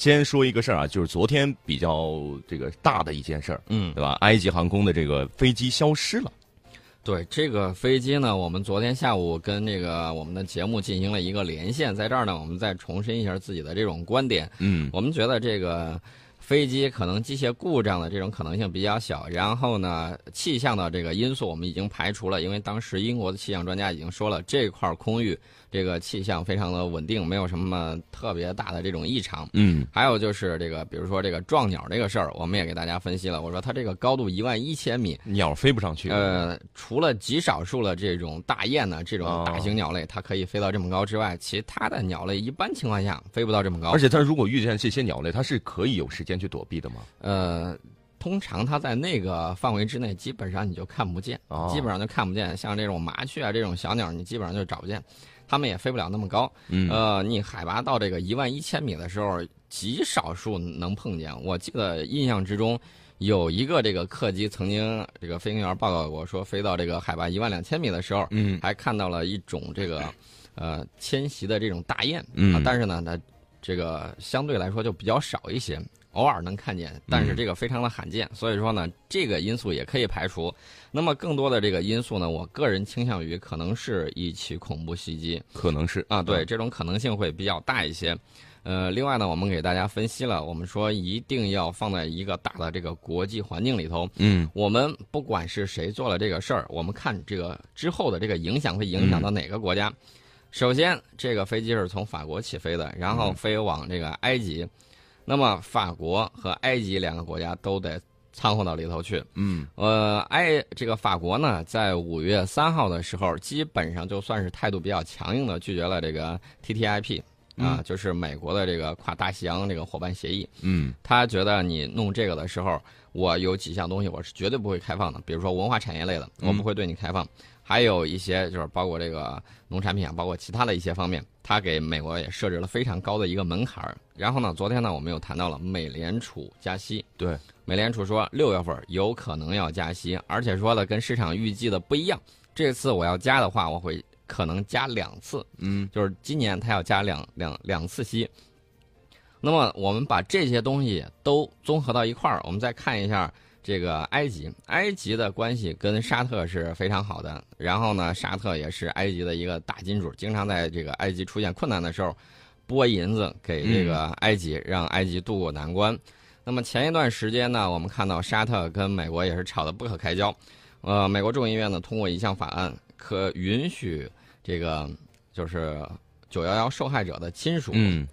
先说一个事儿啊，就是昨天比较这个大的一件事儿，嗯，对吧？埃及航空的这个飞机消失了。对这个飞机呢，我们昨天下午跟那个我们的节目进行了一个连线，在这儿呢，我们再重申一下自己的这种观点。嗯，我们觉得这个飞机可能机械故障的这种可能性比较小，然后呢，气象的这个因素我们已经排除了，因为当时英国的气象专家已经说了，这块空域这个气象非常的稳定，没有什么特别大的这种异常。嗯，还有就是这个，比如说这个撞鸟这个事儿，我们也给大家分析了。我说它这个高度一万一千米，鸟飞不上去。呃，除了极少数的这种大雁呢，这种大型鸟类它可以飞到这么高之外，其他的鸟类一般情况下飞不到这么高。而且它如果遇见这些鸟类，它是可以有时间去躲避的吗？呃，通常它在那个范围之内，基本上你就看不见，哦基本上就看不见。像这种麻雀啊这种小鸟，你基本上就找不见，它们也飞不了那么高。嗯，呃，你海拔到这个一万一千米的时候，极少数能碰见。我记得印象之中，有一个这个客机曾经这个飞行员报告过，说飞到这个海拔一万两千米的时候，嗯还看到了一种这个呃迁徙的这种大雁，嗯啊，但是呢，它这个相对来说就比较少一些。偶尔能看见，但是这个非常的罕见，所以说呢，这个因素也可以排除。那么更多的这个因素呢，我个人倾向于可能是一起恐怖袭击。可能是啊，对，这种可能性会比较大一些。呃，另外呢，我们给大家分析了，我们说一定要放在一个大的这个国际环境里头。嗯我们不管是谁做了这个事儿，我们看这个之后的这个影响会影响到哪个国家。首先，这个飞机是从法国起飞的，然后飞往这个埃及。那么，法国和埃及两个国家都得掺和到里头去。嗯呃，埃这个法国呢，在五月三号的时候，基本上就算是态度比较强硬的拒绝了这个 TTIP 啊，就是美国的这个跨大西洋这个伙伴协议。嗯他觉得你弄这个的时候，我有几项东西我是绝对不会开放的，比如说文化产业类的，我不会对你开放。还有一些就是包括这个农产品啊，包括其他的一些方面，它给美国也设置了非常高的一个门槛儿。然后呢，昨天呢，我们又谈到了美联储加息，对，美联储说六月份有可能要加息，而且说的跟市场预计的不一样。这次我要加的话，我会可能加两次，嗯就是今年它要加两两两次息。那么我们把这些东西都综合到一块儿，我们再看一下这个埃及。埃及的关系跟沙特是非常好的，然后呢，沙特也是埃及的一个大金主，经常在这个埃及出现困难的时候拨银子给这个埃及，让埃及渡过难关。那么前一段时间呢，我们看到沙特跟美国也是吵得不可开交。呃，美国众议院呢通过一项法案，可允许这个就是九幺幺受害者的亲属，嗯，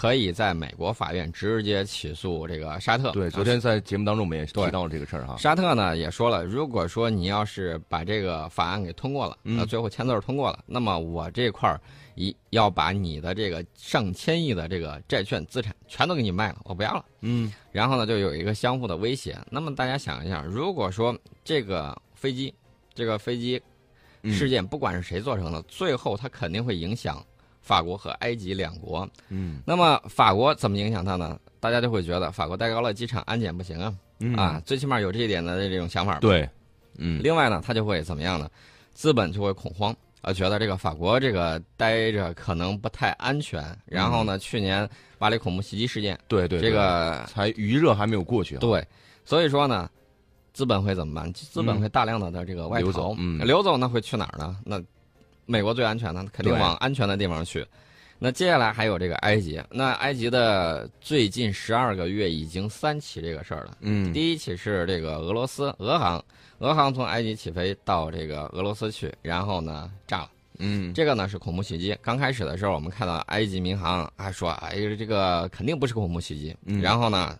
可以在美国法院直接起诉这个沙特。对，啊昨天在节目当中我们也提到了这个事儿哈。沙特呢也说了，如果说你要是把这个法案给通过了，嗯呃，最后签字儿通过了，那么我这块儿一要把你的这个上千亿的这个债券资产全都给你卖了，我不要了。嗯然后呢，就有一个相互的威胁。那么大家想一下，如果说这个飞机，这个飞机嗯事件不管是谁做成的，最后它肯定会影响法国和埃及两国。嗯那么法国怎么影响它呢？大家就会觉得法国戴高乐机场安检不行啊，嗯啊，最起码有这一点的这种想法吧。对，嗯另外呢，它就会怎么样呢？资本就会恐慌，啊，觉得这个法国这个待着可能不太安全。然后呢，去年巴黎恐怖袭击事件，对对，这个才余热还没有过去啊。对，所以说呢，资本会怎么办？资本会大量的的这个外逃嗯流走呢会去哪儿呢？那美国最安全的，肯定往安全的地方去。那接下来还有这个埃及，那埃及的最近十二个月已经三起这个事儿了。嗯第一起是这个俄罗斯俄航，俄航从埃及起飞到这个俄罗斯去，然后呢炸了。嗯这个呢是恐怖袭击。刚开始的时候，我们看到埃及民航还说，哎，这个肯定不是恐怖袭击。嗯然后呢，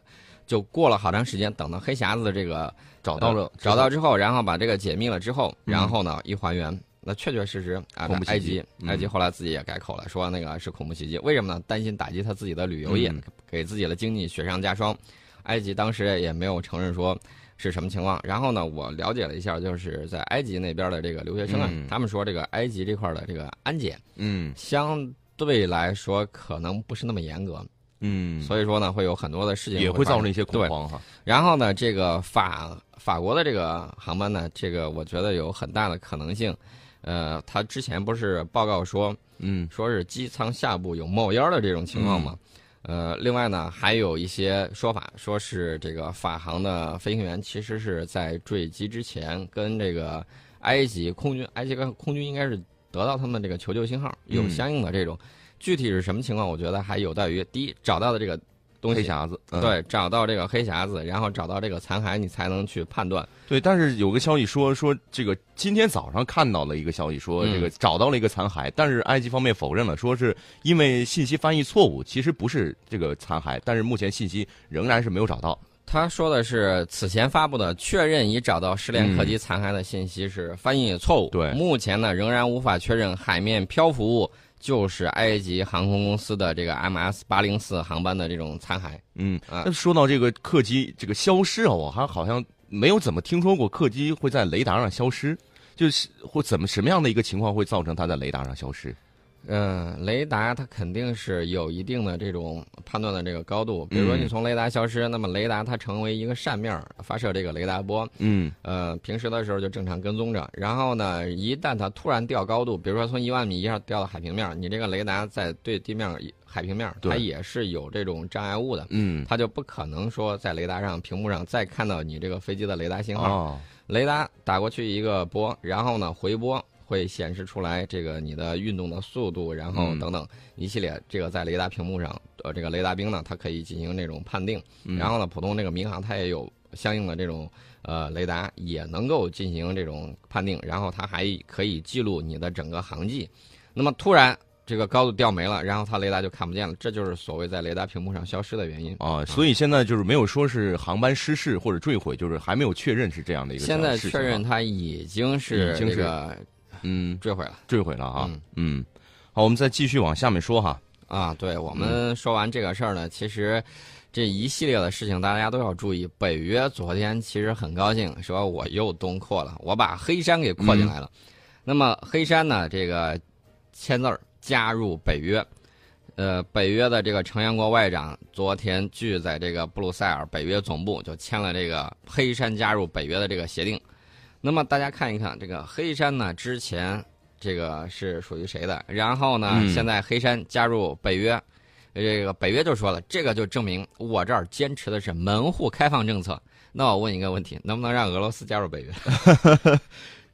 就过了好长时间，等到黑匣子的这个找到了呃找到之后，然后把这个解密了之后，嗯然后呢一还原，那确确实实啊恐怖，袭埃击及嗯埃及后来自己也改口了，说那个是恐怖袭击。为什么呢？担心打击他自己的旅游业嗯，给自己的经济雪上加霜。埃及当时也没有承认说是什么情况。然后呢，我了解了一下，就是在埃及那边的这个留学生啊，嗯他们说这个埃及这块的这个安检嗯相对来说可能不是那么严格，嗯，所以说呢会有很多的事情也会造成一些恐慌哈。然后呢，这个法法国的这个航班呢，这个我觉得有很大的可能性。呃，他之前不是报告说嗯说是机舱下部有冒烟的这种情况吗？呃，另外呢，还有一些说法，说是这个法航的飞行员其实是在坠机之前跟这个埃及空军，埃及空军应该是得到他们这个求救信号，有相应的这种。具体是什么情况？我觉得还有待于第一找到的这个东西，黑匣子，对，找到这个黑匣子，然后找到这个残骸，你才能去判断。对，但是有个消息说说这个今天早上看到了一个消息，说这个找到了一个残骸，但是埃及方面否认了，说是因为信息翻译错误，其实不是这个残骸，但是目前信息仍然是没有找到。他说的是此前发布的确认已找到失联客机残骸的信息是翻译错误。对，目前呢仍然无法确认海面漂浮物。就是埃及航空公司的这个 MS 八零四航班的这种残骸。嗯，那说到这个客机这个消失啊，我还好像没有怎么听说过客机会在雷达上消失，就是或怎么什么样的一个情况会造成它在雷达上消失？嗯，雷达它肯定是有一定的这种判断的这个高度。比如说你从雷达消失，那么雷达它成为一个扇面发射这个雷达波。嗯。呃，平时的时候就正常跟踪着，然后呢，一旦它突然掉高度，比如说从一万米一下掉到海平面，你这个雷达在对地面海平面，它也是有这种障碍物的。嗯。它就不可能说在雷达上屏幕上再看到你这个飞机的雷达信号。哦。雷达打过去一个波，然后呢回波。会显示出来这个你的运动的速度，然后等等一系列这个在雷达屏幕上，呃，这个雷达兵呢，它可以进行这种判定。然后呢，普通这个民航它也有相应的这种呃雷达，也能够进行这种判定。然后它还可以记录你的整个航迹。那么突然这个高度掉没了，然后它雷达就看不见了，这就是所谓在雷达屏幕上消失的原因啊。所以现在就是没有说是航班失事或者坠毁，就是还没有确认是这样的一个。现在确认它已经是这个。嗯，坠毁了，坠毁了啊！嗯，好，我们再继续往下面说哈。啊，对，我们说完这个事儿呢，其实这一系列的事情大家都要注意。北约昨天其实很高兴，说我又东扩了，我把黑山给扩进来了。那么黑山呢，这个签字儿加入北约，呃，北约的这个成员国外长昨天聚在这个布鲁塞尔北约总部，就签了这个黑山加入北约的这个协定。那么大家看一看这个黑山呢，之前这个是属于谁的？然后呢，现在黑山加入北约，这个北约就说了，这个就证明我这儿坚持的是门户开放政策。那我问一个问题，能不能让俄罗斯加入北约？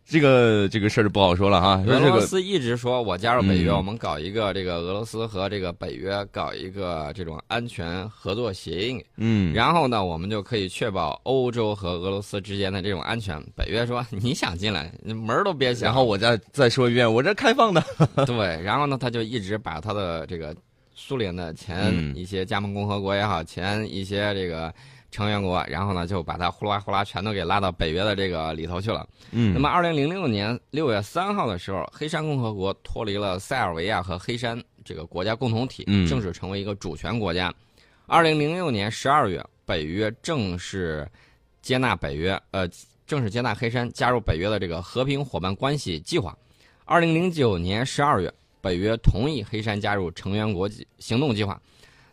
这个这个事儿就不好说了哈。俄罗斯一直说我加入北约，我们搞一个这个俄罗斯和这个北约搞一个这种安全合作协议。嗯，然后呢，我们就可以确保欧洲和俄罗斯之间的这种安全。北约说你想进来，门都别想。然后我再再说一遍，我这开放的。对，然后呢，他就一直把他的这个苏联的前一些加盟共和国也好，前一些这个。成员国，然后呢，就把它呼啦呼啦全都给拉到北约的这个里头去了。嗯，那么二零零六年六月三号的时候，黑山共和国脱离了塞尔维亚和黑山这个国家共同体，正式成为一个主权国家。二零零六年十二月，北约正式接纳北约，呃，正式接纳黑山加入北约的这个和平伙伴关系计划。二零零九年十二月，北约同意黑山加入成员国行动计划。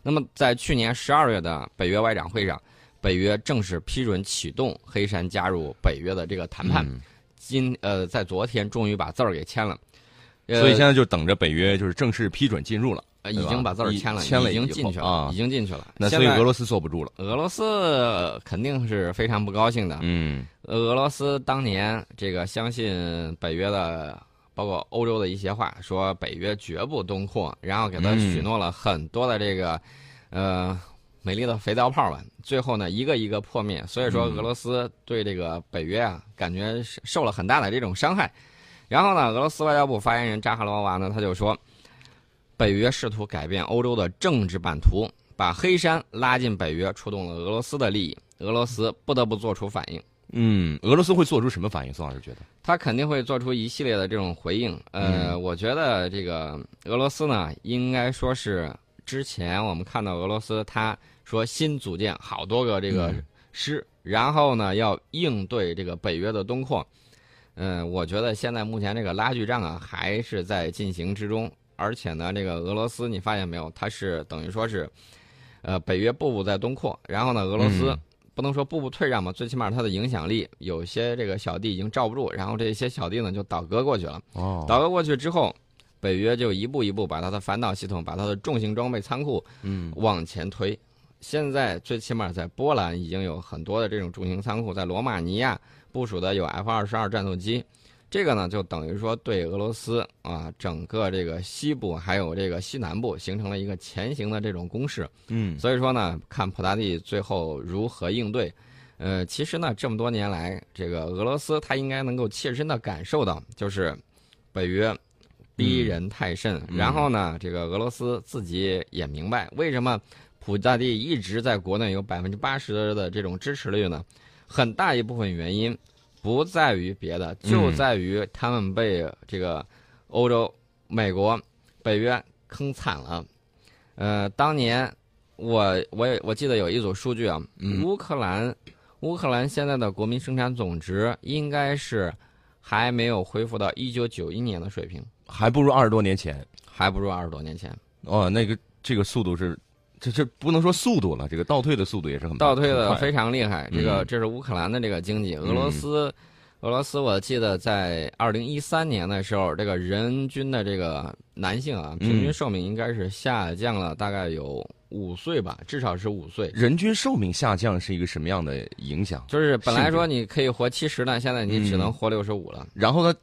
那么在去年十二月的北约外长会上。北约正式批准启动黑山加入北约的这个谈判，今呃在昨天终于把字儿给签了，所以现在就等着北约就是正式批准进入了，已经把字儿签了，签了已经进去了，已经进去了。那所以俄罗斯坐不住了，俄罗斯肯定是非常不高兴的。嗯，俄罗斯当年这个相信北约的，包括欧洲的一些话，说北约绝不东扩，然后给他许诺了很多的这个，呃。美丽的肥皂泡吧，最后呢一个一个破灭。所以说，俄罗斯对这个北约啊，感觉受了很大的这种伤害。然后呢，俄罗斯外交部发言人扎哈罗娃呢，他就说，北约试图改变欧洲的政治版图，把黑山拉进北约，触动了俄罗斯的利益，俄罗斯不得不做出反应。嗯，俄罗斯会做出什么反应？宋老师觉得，他肯定会做出一系列的这种回应。呃，我觉得这个俄罗斯呢，应该说是之前我们看到俄罗斯他。说新组建好多个这个师，然后呢要应对这个北约的东扩。嗯，我觉得现在目前这个拉锯战啊还是在进行之中，而且呢，这个俄罗斯你发现没有，它是等于说是，呃，北约步步在东扩，然后呢，俄罗斯不能说步步退让嘛，最起码它的影响力有些这个小弟已经罩不住，然后这些小弟呢就倒戈过去了。哦，倒戈过去之后。北约就一步一步把它的反导系统、把它的重型装备仓库嗯往前推。现在最起码在波兰已经有很多的这种重型仓库，在罗马尼亚部署的有 F 二十二战斗机，这个呢就等于说对俄罗斯啊整个这个西部还有这个西南部形成了一个前行的这种攻势。嗯所以说呢，看普大帝最后如何应对。呃，其实呢，这么多年来，这个俄罗斯他应该能够切身的感受到，就是北约逼人太甚。嗯然后呢，这个俄罗斯自己也明白，为什么普大帝一直在国内有百分之八十的这种支持率呢？很大一部分原因不在于别的，就嗯在于他们被这个欧洲、美国、北约坑惨了。呃，当年我我也我记得有一组数据啊，嗯乌克兰乌克兰现在的国民生产总值应该是还没有恢复到一九九一年的水平，还不如二十多年前还不如二十多年前。哦，那个这个速度是，这这不能说速度了，这个倒退的速度也是很倒退的非常厉害。这个嗯这是乌克兰的这个经济，俄罗斯，俄罗斯我记得在二零一三年的时候，这个人均的这个男性啊，平均嗯寿命应该是下降了大概有五岁吧，至少是五岁。人均寿命下降是一个什么样的影响？就是本来说你可以活七十呢，现在你只能嗯活六十五了。然后呢，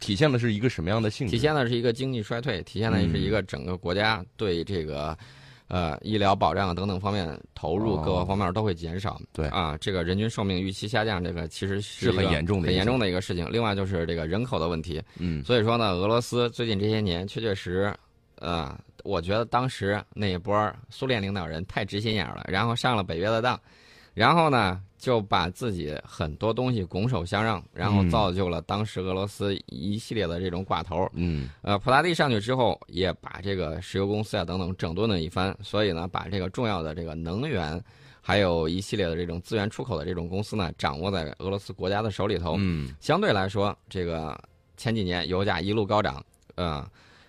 体现的是一个什么样的性质？体现的是一个经济衰退，体现的是嗯一个整个国家对这个，呃，医疗保障等等方面投入哦各个方面都会减少。对啊，这个人均寿命预期下降，这个其实是是很严重的很严重的一个事情。另外就是这个人口的问题，嗯所以说呢，俄罗斯最近这些年确确实，呃，我觉得当时那一波苏联领导人太直心眼儿了，然后上了北约的当，然后呢就把自己很多东西拱手相让，然后嗯造就了当时俄罗斯一系列的这种寡头。嗯呃，普拉蒂上去之后，也把这个石油公司啊等等整顿了一番，所以呢，把这个重要的这个能源，还有一系列的这种资源出口的这种公司呢，掌握在俄罗斯国家的手里头。嗯相对来说，这个前几年油价一路高涨，呃，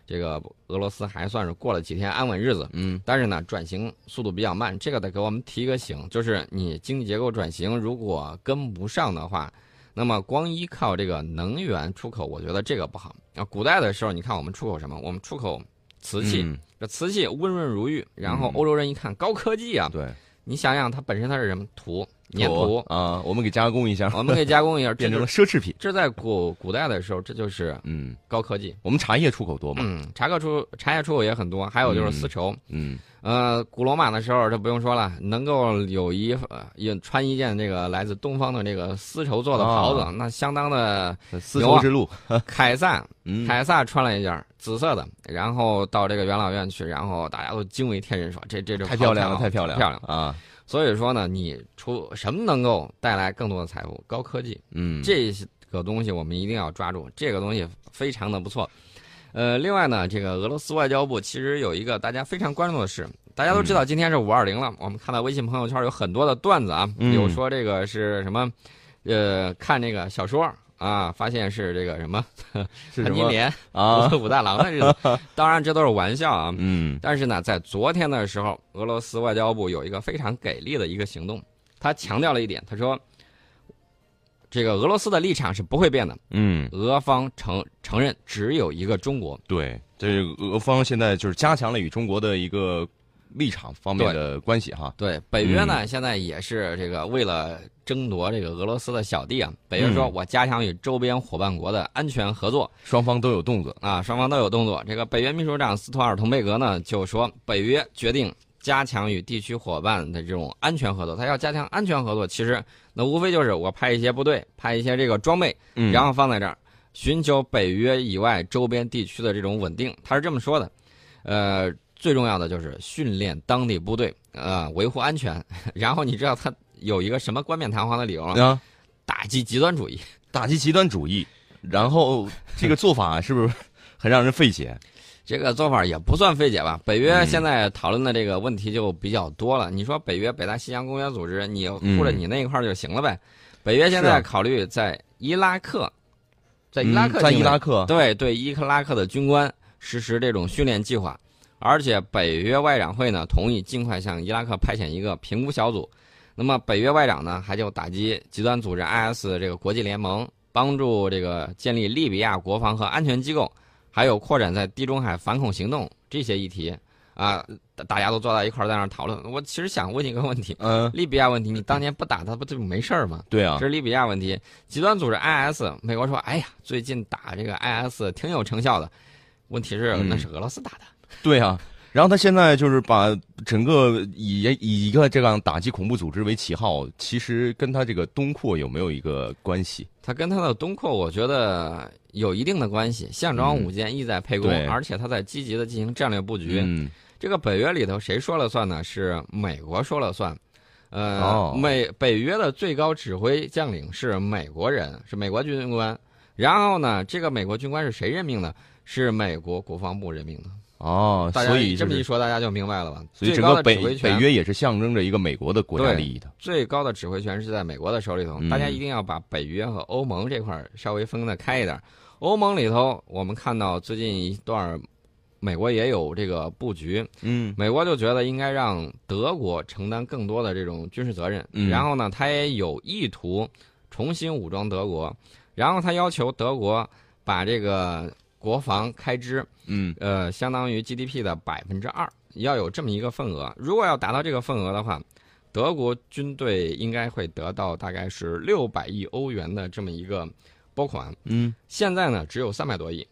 这个俄罗斯还算是过了几天安稳日子。嗯但是呢，转型速度比较慢，这个得给我们提个醒，就是你经济结构转型如果跟不上的话，那么光依靠这个能源出口，我觉得这个不好。啊，古代的时候，你看我们出口什么？我们出口瓷器，嗯这瓷器温润如玉，然后嗯欧洲人一看高科技啊，对，你想想它本身它是什么土粘土，啊，我们给加工一下，我们给加工一下，变成了奢侈品。这在古古代的时候，这就是嗯，高科技。我们茶叶出口多嘛？嗯，茶客出茶叶出口也很多，还有就是丝绸。嗯呃，古罗马的时候，这不用说了，能够有一呃有穿一件这个来自东方的这个丝绸做的袍子，啊那相当的丝绸之路，凯撒，嗯，凯撒穿了一件紫色的，然后到这个元老院去，然后大家都惊为天人，说这这这太漂亮了，太漂亮，漂亮。啊！所以说呢，你出什么能够带来更多的财富？高科技，嗯，这个东西我们一定要抓住，这个东西非常的不错。呃，另外呢，这个俄罗斯外交部其实有一个大家非常关注的事，大家都知道今天是五二零了，我们看到微信朋友圈有很多的段子啊，嗯有说这个是什么，呃，看这个小说啊，发现是这个什么潘金莲、啊？武大郎的日子，当然这都是玩笑啊。嗯但是呢，在昨天的时候，俄罗斯外交部有一个非常给力的一个行动，他强调了一点，他说，这个俄罗斯的立场是不会变的，嗯，俄方承承认只有一个中国。对，这个俄方现在就是加强了与中国的一个立场方面的关系哈。对，北约嗯呢、现在也是这个为了争夺这个俄罗斯的小弟啊，北约说嗯我加强与周边伙伴国的安全合作双方都有动作。啊，双方都有动作。这个北约秘书长斯托尔滕贝格呢就说，北约决定加强与地区伙伴的这种安全合作。他要加强安全合作，其实那无非就是我派一些部队，派一些这个装备，嗯，然后放在这儿，寻求北约以外周边地区的这种稳定。他是这么说的，呃，最重要的就是训练当地部队，呃，维护安全。然后你知道他有一个什么冠冕堂皇的理由吗？啊，打击极端主义。打击极端主义，然后这个做法是不是很让人费解？这个做法也不算费解吧？北约嗯现在讨论的这个问题就比较多了。你说北约北大西洋公约组织，你护着你那一块儿就行了呗？北约现在考虑在伊拉克，在伊拉克嗯在伊拉克，对对伊克拉克的军官实施这种训练计划，而且北约外长会呢同意尽快向伊拉克派遣一个评估小组。那么北约外长呢还就打击极端组织 IS 这个国际联盟，帮助这个建立利比亚国防和安全机构，还有扩展在地中海反恐行动这些议题啊，大大家都坐在一块儿在那儿讨论。我其实想问你一个问题：嗯，利比亚问题，你当年不打他不就没事儿吗？对啊这，是利比亚问题。极端组织 IS，美国说，哎呀，最近打这个 IS 挺有成效的。问题是嗯那是俄罗斯打的，对啊。然后他现在就是把整个以以一个这样打击恐怖组织为旗号，其实跟他这个东扩有没有一个关系？他跟他的东扩，我觉得有一定的关系。项庄舞剑，意在沛公，对而且他在积极的进行战略布局。嗯，这个北约里头谁说了算呢？是美国说了算。呃，哦美北约的最高指挥将领是美国人，是美国军官。然后呢，这个美国军官是谁任命的？是美国国防部任命的。哦，大家所以就是这么一说，大家就明白了吧？所以整个北北约也是象征着一个美国的国家利益的。最高的指挥权是在美国的手里头，嗯大家一定要把北约和欧盟这块儿稍微分得开一点。欧盟里头，我们看到最近一段，美国也有这个布局，嗯美国就觉得应该让德国承担更多的这种军事责任，嗯然后呢，他也有意图重新武装德国，然后他要求德国把这个国防开支嗯呃，相当于 GDP 的百分之二，要有这么一个份额。如果要达到这个份额的话，德国军队应该会得到大概是六百亿欧元的这么一个拨款。嗯现在呢，只有三百多亿。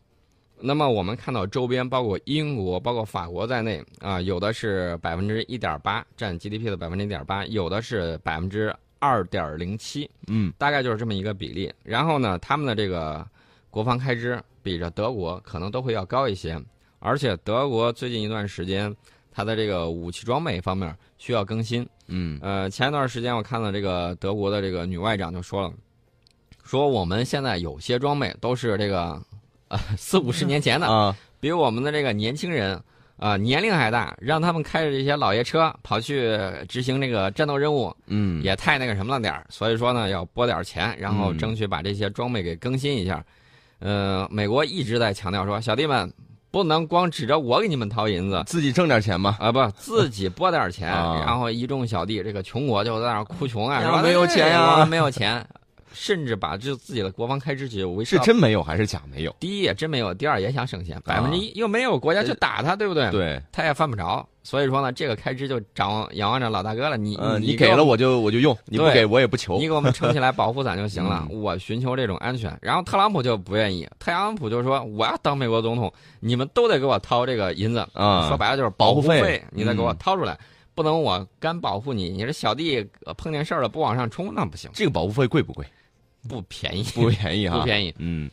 那么我们看到周边，包括英国、包括法国在内啊，有的是百分之一点八，占 GDP 的百分之一点八，有的是百分之二点零七。嗯大概就是这么一个比例。然后呢，他们的这个国防开支比着德国可能都会要高一些，而且德国最近一段时间，它的这个武器装备方面需要更新。嗯呃，前一段时间我看到这个德国的这个女外长就说了，说我们现在有些装备都是这个呃四五十年前的，啊比我们的这个年轻人。啊、年龄还大，让他们开着这些老爷车跑去执行这个战斗任务，嗯也太那个什么了点儿，所以说呢，要拨点钱，然后嗯争取把这些装备给更新一下。呃，美国一直在强调说，小弟们不能光指着我给你们掏银子自己挣点钱嘛。啊，不，自己拨点钱，啊然后一众小弟，这个穷国就在那哭穷啊，没有钱呀哎没有钱，甚至把这自己的国防开支只有为是真没有还是假没有？第一也真没有，第二也想省钱，百分之一又没有国家去打他，对不对？，对，他也犯不着，所以说呢，这个开支就掌握仰望着老大哥了。你嗯，你你给了我就我就用，你不给我也不求你。给我们撑起来 保护伞就行了，嗯我寻求这种安全。然后特朗普就不愿意，特朗普就说我要当美国总统，你们都得给我掏这个银子，啊说白了就是保护费你得给我嗯掏出来，不能我干保护你，你这小弟呃碰见事儿了不往上冲那不行，这个保护费贵不贵？不便宜，不便宜哈，不便宜。嗯。